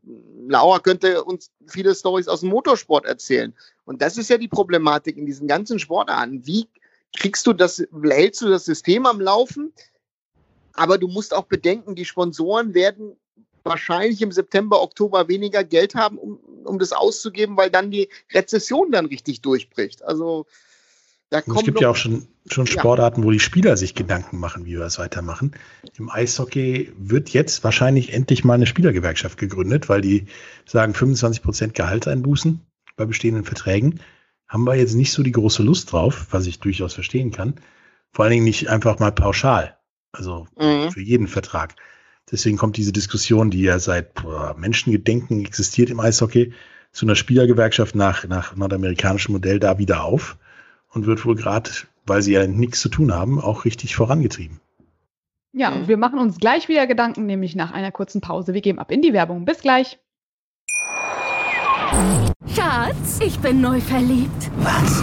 Laura könnte uns viele Stories aus dem Motorsport erzählen. Und das ist ja die Problematik in diesen ganzen Sportarten. Wie kriegst du das, hältst du das System am Laufen? Aber du musst auch bedenken, die Sponsoren werden wahrscheinlich im September, Oktober weniger Geld haben, um, um das auszugeben, weil dann die Rezession dann richtig durchbricht. Also da kommt es gibt ja auch schon, schon Sportarten, ja. wo die Spieler sich Gedanken machen, wie wir das weitermachen. Im Eishockey wird jetzt wahrscheinlich endlich mal eine Spielergewerkschaft gegründet, weil die sagen 25 Prozent Gehalt einbußen. bei bestehenden Verträgen, haben wir jetzt nicht so die große Lust drauf, was ich durchaus verstehen kann. Vor allen Dingen nicht einfach mal pauschal. Also mhm. für jeden Vertrag. Deswegen kommt diese Diskussion, die ja seit boah, Menschengedenken existiert im Eishockey, zu einer Spielergewerkschaft nach, nach nordamerikanischem Modell da wieder auf und wird wohl gerade, weil sie ja nichts zu tun haben, auch richtig vorangetrieben. Ja, und wir machen uns gleich wieder Gedanken, nämlich nach einer kurzen Pause. Wir gehen ab in die Werbung. Bis gleich. Schatz, ich bin neu verliebt. Was?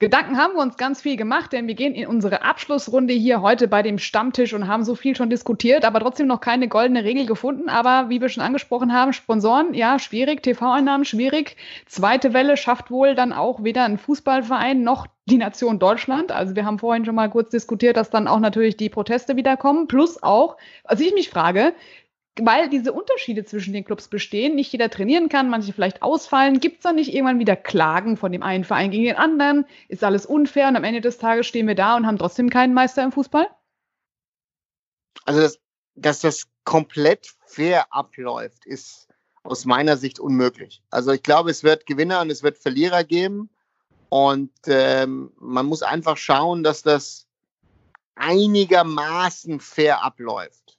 Gedanken haben wir uns ganz viel gemacht, denn wir gehen in unsere Abschlussrunde hier heute bei dem Stammtisch und haben so viel schon diskutiert, aber trotzdem noch keine goldene Regel gefunden. Aber wie wir schon angesprochen haben, Sponsoren, ja, schwierig, TV-Einnahmen schwierig. Zweite Welle schafft wohl dann auch weder ein Fußballverein noch die Nation Deutschland. Also wir haben vorhin schon mal kurz diskutiert, dass dann auch natürlich die Proteste wiederkommen. Plus auch, was ich mich frage, weil diese Unterschiede zwischen den Clubs bestehen, nicht jeder trainieren kann, manche vielleicht ausfallen, gibt es dann nicht irgendwann wieder Klagen von dem einen Verein gegen den anderen? Ist alles unfair und am Ende des Tages stehen wir da und haben trotzdem keinen Meister im Fußball? Also, das, dass das komplett fair abläuft, ist aus meiner Sicht unmöglich. Also ich glaube, es wird Gewinner und es wird Verlierer geben. Und ähm, man muss einfach schauen, dass das einigermaßen fair abläuft.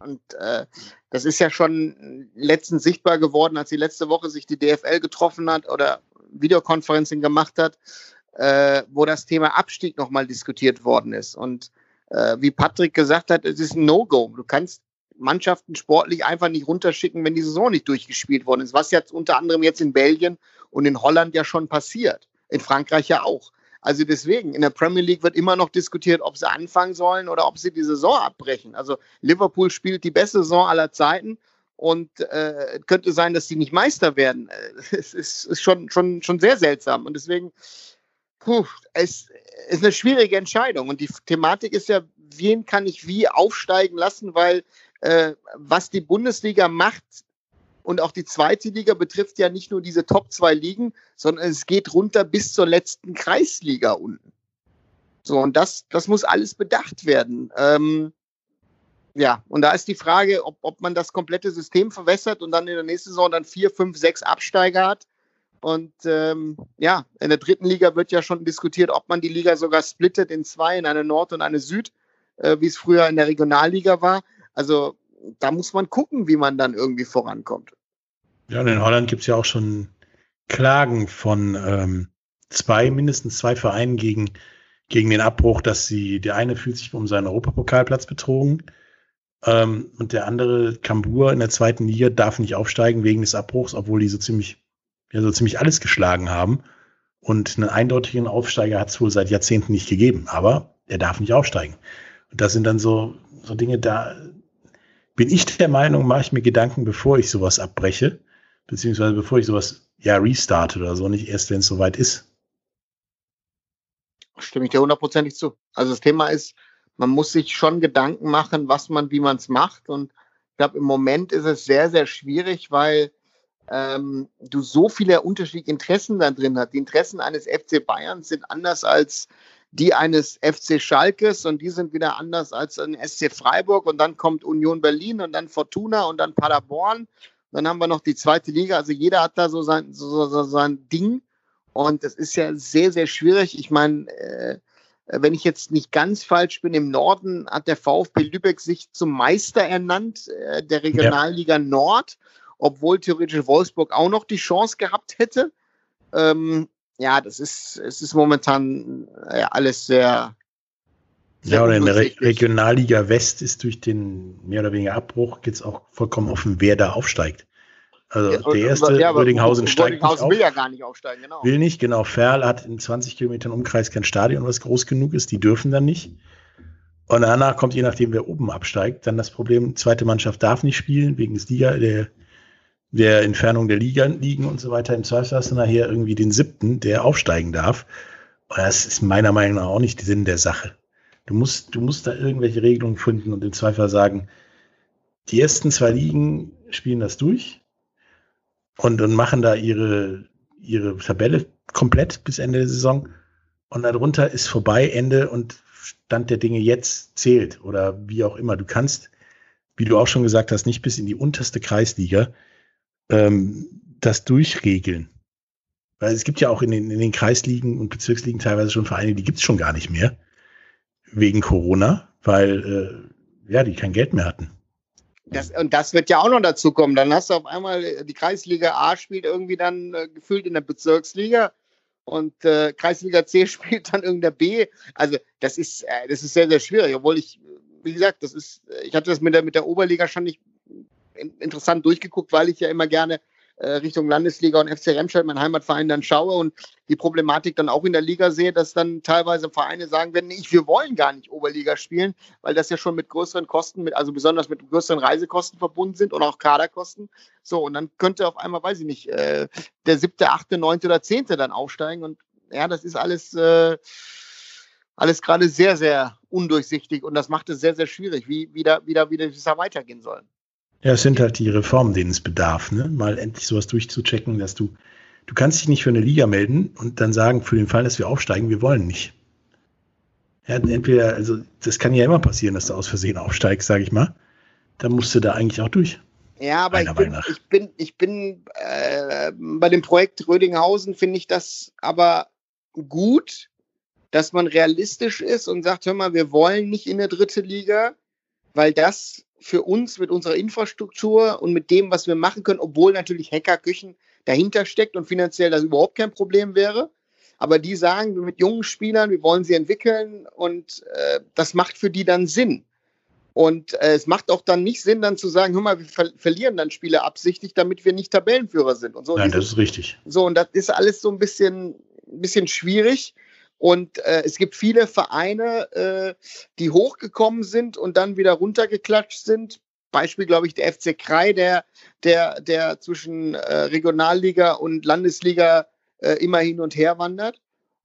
Und äh, das ist ja schon letztens sichtbar geworden, als die letzte Woche sich die DFL getroffen hat oder Videokonferencing gemacht hat, äh, wo das Thema Abstieg nochmal diskutiert worden ist. Und äh, wie Patrick gesagt hat, es ist ein No-Go. Du kannst Mannschaften sportlich einfach nicht runterschicken, wenn die Saison nicht durchgespielt worden ist. Was jetzt unter anderem jetzt in Belgien und in Holland ja schon passiert. In Frankreich ja auch. Also deswegen, in der Premier League wird immer noch diskutiert, ob sie anfangen sollen oder ob sie die Saison abbrechen. Also Liverpool spielt die beste Saison aller Zeiten und äh, könnte sein, dass sie nicht Meister werden. Äh, es ist, ist schon, schon, schon sehr seltsam. Und deswegen, puh, es ist eine schwierige Entscheidung. Und die Thematik ist ja, wen kann ich wie aufsteigen lassen, weil äh, was die Bundesliga macht, und auch die zweite Liga betrifft ja nicht nur diese Top zwei Ligen, sondern es geht runter bis zur letzten Kreisliga unten. So, und das, das muss alles bedacht werden. Ähm, ja, und da ist die Frage, ob, ob man das komplette System verwässert und dann in der nächsten Saison dann vier, fünf, sechs Absteiger hat. Und ähm, ja, in der dritten Liga wird ja schon diskutiert, ob man die Liga sogar splittet in zwei, in eine Nord- und eine Süd, äh, wie es früher in der Regionalliga war. Also da muss man gucken, wie man dann irgendwie vorankommt. Ja, und in Holland gibt es ja auch schon Klagen von ähm, zwei, mindestens zwei Vereinen gegen, gegen den Abbruch, dass sie, der eine fühlt sich um seinen Europapokalplatz betrogen ähm, und der andere, Kambur in der zweiten Liga, darf nicht aufsteigen wegen des Abbruchs, obwohl die so ziemlich, ja, so ziemlich alles geschlagen haben. Und einen eindeutigen Aufsteiger hat es wohl seit Jahrzehnten nicht gegeben, aber er darf nicht aufsteigen. Und das sind dann so, so Dinge, da bin ich der Meinung, mache ich mir Gedanken, bevor ich sowas abbreche beziehungsweise bevor ich sowas ja restarte oder so, nicht erst, wenn es soweit ist. Stimme ich dir hundertprozentig zu. Also das Thema ist, man muss sich schon Gedanken machen, was man, wie man es macht. Und ich glaube, im Moment ist es sehr, sehr schwierig, weil ähm, du so viele unterschiedliche Interessen da drin hast. Die Interessen eines FC Bayern sind anders als die eines FC Schalkes und die sind wieder anders als ein SC Freiburg und dann kommt Union Berlin und dann Fortuna und dann Paderborn dann haben wir noch die zweite Liga. Also jeder hat da so sein, so, so sein Ding. Und das ist ja sehr, sehr schwierig. Ich meine, äh, wenn ich jetzt nicht ganz falsch bin, im Norden hat der VfB Lübeck sich zum Meister ernannt, äh, der Regionalliga ja. Nord, obwohl theoretisch Wolfsburg auch noch die Chance gehabt hätte. Ähm, ja, das ist, es ist momentan äh, alles sehr, ja, oder in der Re Regionalliga West ist durch den mehr oder weniger Abbruch jetzt auch vollkommen offen, wer da aufsteigt. Also ja, der erste, ja, Rödinghausen steigt Rödinghausen will ja gar nicht aufsteigen, genau. Will nicht, genau. Ferl hat in 20 Kilometern Umkreis kein Stadion, was groß genug ist. Die dürfen dann nicht. Und danach kommt, je nachdem, wer oben absteigt, dann das Problem, zweite Mannschaft darf nicht spielen, wegen des Liga, der, der Entfernung der Liga liegen und so weiter. Im Zweifel hast du nachher irgendwie den siebten, der aufsteigen darf. Und das ist meiner Meinung nach auch nicht der Sinn der Sache. Du musst, du musst da irgendwelche Regelungen finden und im Zweifel sagen, die ersten zwei Ligen spielen das durch und, und machen da ihre, ihre Tabelle komplett bis Ende der Saison und darunter ist vorbei, Ende und Stand der Dinge jetzt zählt oder wie auch immer. Du kannst, wie du auch schon gesagt hast, nicht bis in die unterste Kreisliga ähm, das durchregeln. Weil es gibt ja auch in den, in den Kreisligen und Bezirksligen teilweise schon Vereine, die gibt es schon gar nicht mehr wegen Corona, weil äh, ja, die kein Geld mehr hatten. Das, und das wird ja auch noch dazu kommen. Dann hast du auf einmal äh, die Kreisliga A spielt irgendwie dann äh, gefühlt in der Bezirksliga und äh, Kreisliga C spielt dann irgendeiner B. Also das ist, äh, das ist sehr, sehr schwierig. Obwohl ich, wie gesagt, das ist, ich hatte das mit der, mit der Oberliga schon nicht interessant durchgeguckt, weil ich ja immer gerne äh, Richtung Landesliga und FC Remscheid, mein Heimatverein, dann schaue und die Problematik dann auch in der Liga sehe, dass dann teilweise Vereine sagen werden, ich, wir wollen gar nicht Oberliga spielen, weil das ja schon mit größeren Kosten, mit, also besonders mit größeren Reisekosten verbunden sind und auch Kaderkosten. So, und dann könnte auf einmal, weiß ich nicht, äh, der siebte, achte, neunte oder zehnte dann aufsteigen und ja, das ist alles, äh, alles gerade sehr, sehr undurchsichtig und das macht es sehr, sehr schwierig, wie, wie, da, wie, da, wie das da weitergehen soll. Ja, es sind halt die Reformen, denen es bedarf, ne? Mal endlich sowas durchzuchecken, dass du, du kannst dich nicht für eine Liga melden und dann sagen, für den Fall, dass wir aufsteigen, wir wollen nicht. Ja, entweder, also das kann ja immer passieren, dass du aus Versehen aufsteigst, sage ich mal. Dann musst du da eigentlich auch durch. Ja, aber ich bin, ich bin, ich bin äh, bei dem Projekt Rödinghausen finde ich das aber gut, dass man realistisch ist und sagt, hör mal, wir wollen nicht in der dritte Liga, weil das für uns mit unserer Infrastruktur und mit dem, was wir machen können, obwohl natürlich Hackerküchen dahinter steckt und finanziell das überhaupt kein Problem wäre. Aber die sagen, mit jungen Spielern, wir wollen sie entwickeln und äh, das macht für die dann Sinn. Und äh, es macht auch dann nicht Sinn, dann zu sagen, hör mal, wir ver verlieren dann Spiele absichtlich, damit wir nicht Tabellenführer sind. Und so. Nein, das ist richtig. So, und das ist alles so ein bisschen, ein bisschen schwierig. Und äh, es gibt viele Vereine, äh, die hochgekommen sind und dann wieder runtergeklatscht sind. Beispiel, glaube ich, der FC Krei, der, der, der zwischen äh, Regionalliga und Landesliga äh, immer hin und her wandert.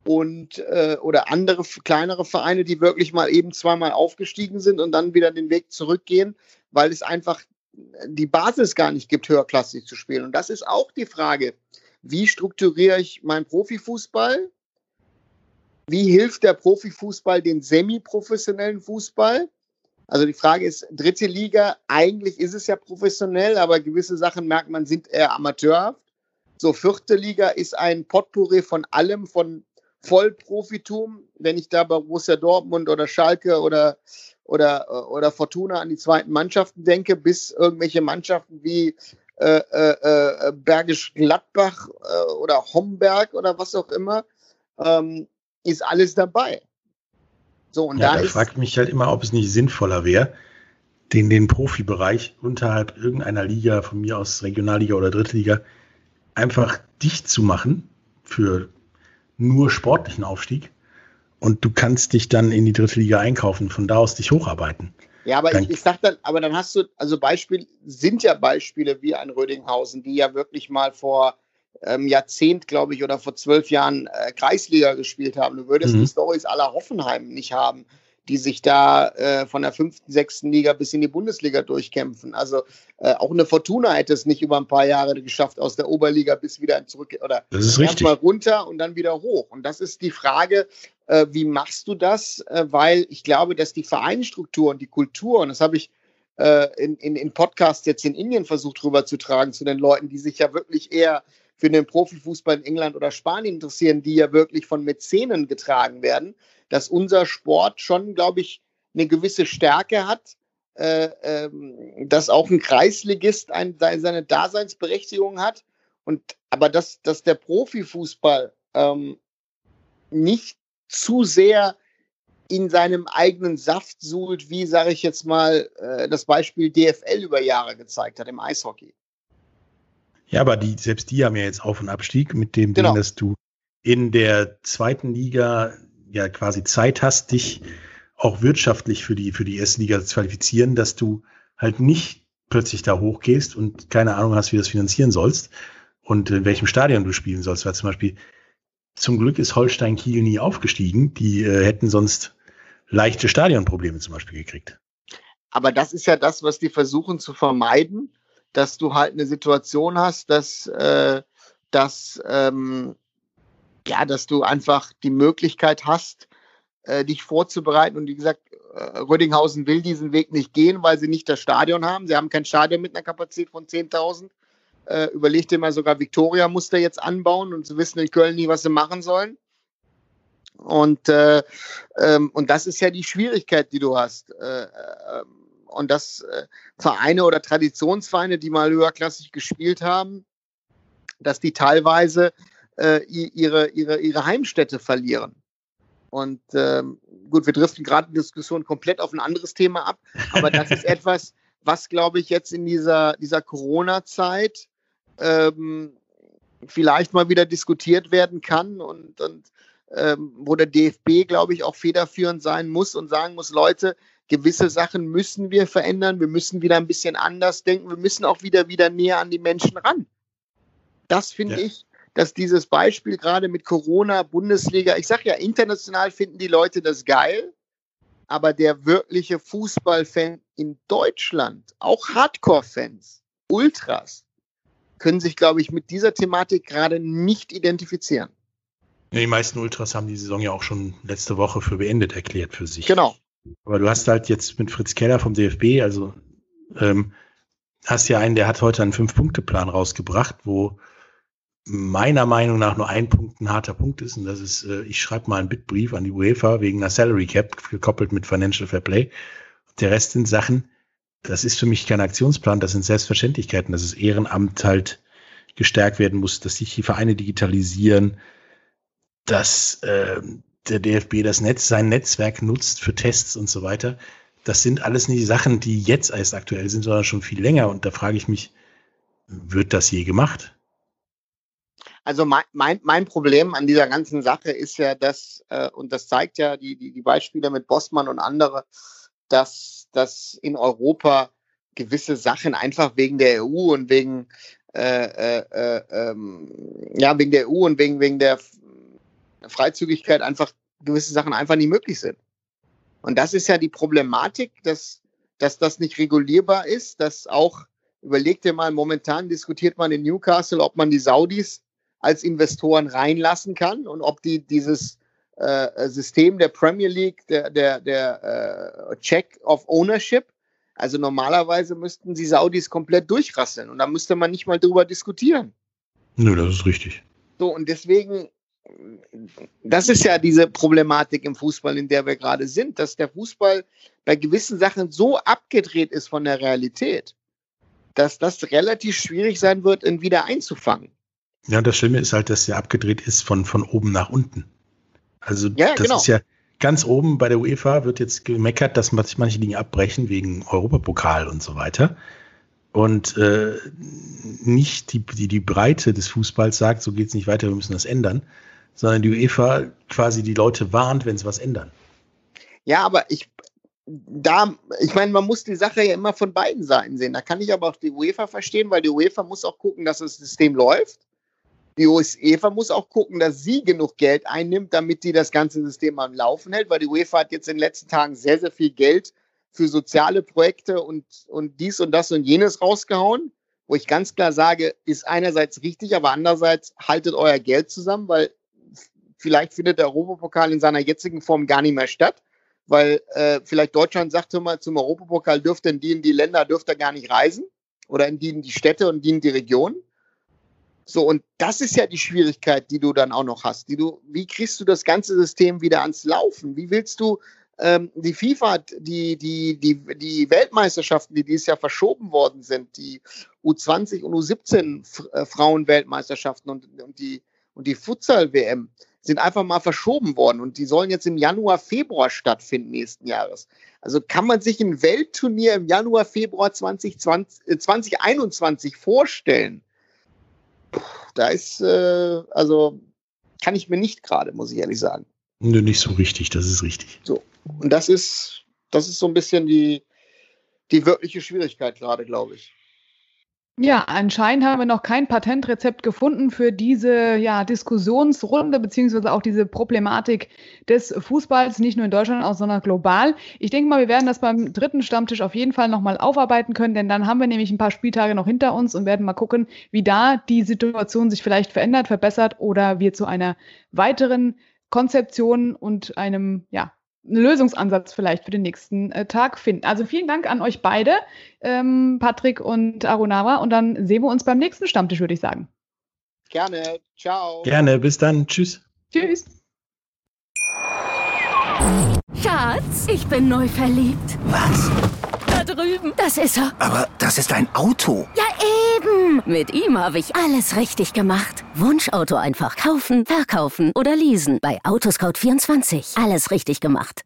Und äh, oder andere kleinere Vereine, die wirklich mal eben zweimal aufgestiegen sind und dann wieder den Weg zurückgehen, weil es einfach die Basis gar nicht gibt, höherklassig zu spielen. Und das ist auch die Frage, wie strukturiere ich meinen Profifußball? Wie hilft der Profifußball den semi-professionellen Fußball? Also die Frage ist, dritte Liga, eigentlich ist es ja professionell, aber gewisse Sachen merkt man, sind eher amateurhaft. So, vierte Liga ist ein Potpourri von allem, von Vollprofitum. Wenn ich da bei Borussia Dortmund oder Schalke oder, oder, oder Fortuna an die zweiten Mannschaften denke, bis irgendwelche Mannschaften wie äh, äh, äh Bergisch Gladbach äh, oder Homberg oder was auch immer, ähm, ist alles dabei. So, und ja, da, da fragt mich halt immer, ob es nicht sinnvoller wäre, den, den Profibereich unterhalb irgendeiner Liga, von mir aus Regionalliga oder Drittliga, einfach dicht zu machen für nur sportlichen Aufstieg. Und du kannst dich dann in die dritte Liga einkaufen, von da aus dich hocharbeiten. Ja, aber dann, ich, ich sag dann, aber dann hast du, also Beispiel, sind ja Beispiele wie ein Rödinghausen, die ja wirklich mal vor ähm, Jahrzehnt, glaube ich, oder vor zwölf Jahren äh, Kreisliga gespielt haben. Du würdest mhm. die Stories aller Hoffenheim nicht haben, die sich da äh, von der fünften, sechsten Liga bis in die Bundesliga durchkämpfen. Also äh, auch eine Fortuna hätte es nicht über ein paar Jahre geschafft, aus der Oberliga bis wieder zurück oder erstmal runter und dann wieder hoch. Und das ist die Frage, äh, wie machst du das? Äh, weil ich glaube, dass die Vereinsstruktur und die Kultur, und das habe ich äh, in, in, in Podcasts jetzt in Indien versucht rüberzutragen zu den Leuten, die sich ja wirklich eher für den Profifußball in England oder Spanien interessieren, die ja wirklich von Mäzenen getragen werden, dass unser Sport schon, glaube ich, eine gewisse Stärke hat, äh, ähm, dass auch ein Kreisligist ein, seine Daseinsberechtigung hat. Und aber dass, dass der Profifußball ähm, nicht zu sehr in seinem eigenen Saft suhlt, wie, sage ich jetzt mal, äh, das Beispiel DFL über Jahre gezeigt hat im Eishockey. Ja, aber die, selbst die haben ja jetzt Auf- und Abstieg mit dem genau. Ding, dass du in der zweiten Liga ja quasi Zeit hast, dich auch wirtschaftlich für die, für die erste Liga zu qualifizieren, dass du halt nicht plötzlich da hochgehst und keine Ahnung hast, wie du das finanzieren sollst und in welchem Stadion du spielen sollst. Weil zum Beispiel, zum Glück ist Holstein Kiel nie aufgestiegen. Die äh, hätten sonst leichte Stadionprobleme zum Beispiel gekriegt. Aber das ist ja das, was die versuchen zu vermeiden dass du halt eine Situation hast, dass äh, dass, ähm, ja, dass du einfach die Möglichkeit hast, äh, dich vorzubereiten. Und wie gesagt, äh, Rödinghausen will diesen Weg nicht gehen, weil sie nicht das Stadion haben. Sie haben kein Stadion mit einer Kapazität von 10.000. Äh, überleg dir mal, sogar Victoria musste jetzt anbauen und sie wissen in Köln nie, was sie machen sollen. Und, äh, ähm, und das ist ja die Schwierigkeit, die du hast. Äh, äh, und dass äh, Vereine oder Traditionsvereine, die mal höherklassig gespielt haben, dass die teilweise äh, ihre, ihre, ihre Heimstätte verlieren. Und ähm, gut, wir driften gerade die Diskussion komplett auf ein anderes Thema ab, aber das ist etwas, was, glaube ich, jetzt in dieser, dieser Corona-Zeit ähm, vielleicht mal wieder diskutiert werden kann und, und ähm, wo der DFB, glaube ich, auch federführend sein muss und sagen muss, Leute, gewisse Sachen müssen wir verändern, wir müssen wieder ein bisschen anders denken, wir müssen auch wieder wieder näher an die Menschen ran. Das finde ja. ich, dass dieses Beispiel gerade mit Corona, Bundesliga, ich sage ja, international finden die Leute das geil, aber der wirkliche Fußballfan in Deutschland, auch Hardcore-Fans, Ultras, können sich, glaube ich, mit dieser Thematik gerade nicht identifizieren. Die meisten Ultras haben die Saison ja auch schon letzte Woche für beendet erklärt für sich. Genau. Aber du hast halt jetzt mit Fritz Keller vom DFB, also ähm, hast ja einen, der hat heute einen Fünf-Punkte-Plan rausgebracht, wo meiner Meinung nach nur ein Punkt ein harter Punkt ist. Und das ist, äh, ich schreibe mal einen Bitbrief an die UEFA wegen einer Salary Cap, gekoppelt mit Financial Fair Play. Der Rest sind Sachen, das ist für mich kein Aktionsplan, das sind Selbstverständlichkeiten, dass das Ehrenamt halt gestärkt werden muss, dass sich die Vereine digitalisieren, dass äh, der DFB das Netz, sein Netzwerk nutzt für Tests und so weiter. Das sind alles nicht Sachen, die jetzt erst aktuell sind, sondern schon viel länger. Und da frage ich mich, wird das je gemacht? Also mein, mein, mein Problem an dieser ganzen Sache ist ja, dass, äh, und das zeigt ja die, die, die Beispiele mit Bossmann und andere, dass, dass in Europa gewisse Sachen einfach wegen der EU und wegen, äh, äh, äh, ähm, ja, wegen der EU und wegen, wegen der Freizügigkeit einfach gewisse Sachen einfach nicht möglich sind. Und das ist ja die Problematik, dass, dass das nicht regulierbar ist, dass auch, überleg dir mal, momentan diskutiert man in Newcastle, ob man die Saudis als Investoren reinlassen kann und ob die dieses äh, System der Premier League, der, der, der äh, Check of Ownership, also normalerweise müssten die Saudis komplett durchrasseln und da müsste man nicht mal drüber diskutieren. Nö, das ist richtig. So, und deswegen, das ist ja diese Problematik im Fußball, in der wir gerade sind, dass der Fußball bei gewissen Sachen so abgedreht ist von der Realität, dass das relativ schwierig sein wird, ihn wieder einzufangen. Ja, das Schlimme ist halt, dass er abgedreht ist von, von oben nach unten. Also ja, das genau. ist ja ganz oben bei der UEFA wird jetzt gemeckert, dass manche Dinge abbrechen wegen Europapokal und so weiter. Und äh, nicht die, die, die Breite des Fußballs sagt, so geht es nicht weiter, wir müssen das ändern, sondern die UEFA quasi die Leute warnt, wenn sie was ändern. Ja, aber ich, da, ich meine, man muss die Sache ja immer von beiden Seiten sehen. Da kann ich aber auch die UEFA verstehen, weil die UEFA muss auch gucken, dass das System läuft die UEFA muss auch gucken, dass sie genug Geld einnimmt, damit die das ganze System am Laufen hält, weil die UEFA hat jetzt in den letzten Tagen sehr, sehr viel Geld für soziale Projekte und, und dies und das und jenes rausgehauen, wo ich ganz klar sage, ist einerseits richtig, aber andererseits haltet euer Geld zusammen, weil vielleicht findet der Europapokal in seiner jetzigen Form gar nicht mehr statt, weil äh, vielleicht Deutschland sagt mal, zum Europapokal dürfte in die in die Länder dürfte gar nicht reisen oder in die in die Städte und die in die Regionen. So, und das ist ja die Schwierigkeit, die du dann auch noch hast. Die du, wie kriegst du das ganze System wieder ans Laufen? Wie willst du ähm, die FIFA, die, die, die, die Weltmeisterschaften, die dieses Jahr verschoben worden sind, die U20 und U17 äh, Frauenweltmeisterschaften und, und die, und die Futsal-WM sind einfach mal verschoben worden und die sollen jetzt im Januar, Februar stattfinden nächsten Jahres. Also kann man sich ein Weltturnier im Januar, Februar 2020, äh, 2021 vorstellen? da ist, äh, also kann ich mir nicht gerade, muss ich ehrlich sagen. Nö, nicht so richtig, das ist richtig. So. Und das ist, das ist so ein bisschen die, die wirkliche Schwierigkeit gerade, glaube ich. Ja, anscheinend haben wir noch kein Patentrezept gefunden für diese ja, Diskussionsrunde beziehungsweise auch diese Problematik des Fußballs, nicht nur in Deutschland, sondern global. Ich denke mal, wir werden das beim dritten Stammtisch auf jeden Fall nochmal aufarbeiten können, denn dann haben wir nämlich ein paar Spieltage noch hinter uns und werden mal gucken, wie da die Situation sich vielleicht verändert, verbessert oder wir zu einer weiteren Konzeption und einem ja, einen Lösungsansatz vielleicht für den nächsten äh, Tag finden. Also vielen Dank an euch beide, ähm, Patrick und Arunava. Und dann sehen wir uns beim nächsten Stammtisch, würde ich sagen. Gerne. Ciao. Gerne. Bis dann. Tschüss. Tschüss. Schatz, ich bin neu verliebt. Was? Drüben. Das ist er. Aber das ist ein Auto. Ja, eben. Mit ihm habe ich alles richtig gemacht. Wunschauto einfach kaufen, verkaufen oder leasen. Bei Autoscout24. Alles richtig gemacht.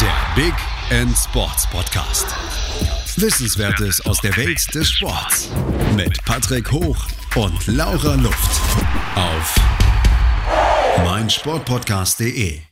Der Big End Sports Podcast. Wissenswertes aus der Welt des Sports. Mit Patrick Hoch und Laura Luft. Auf meinsportpodcast.de.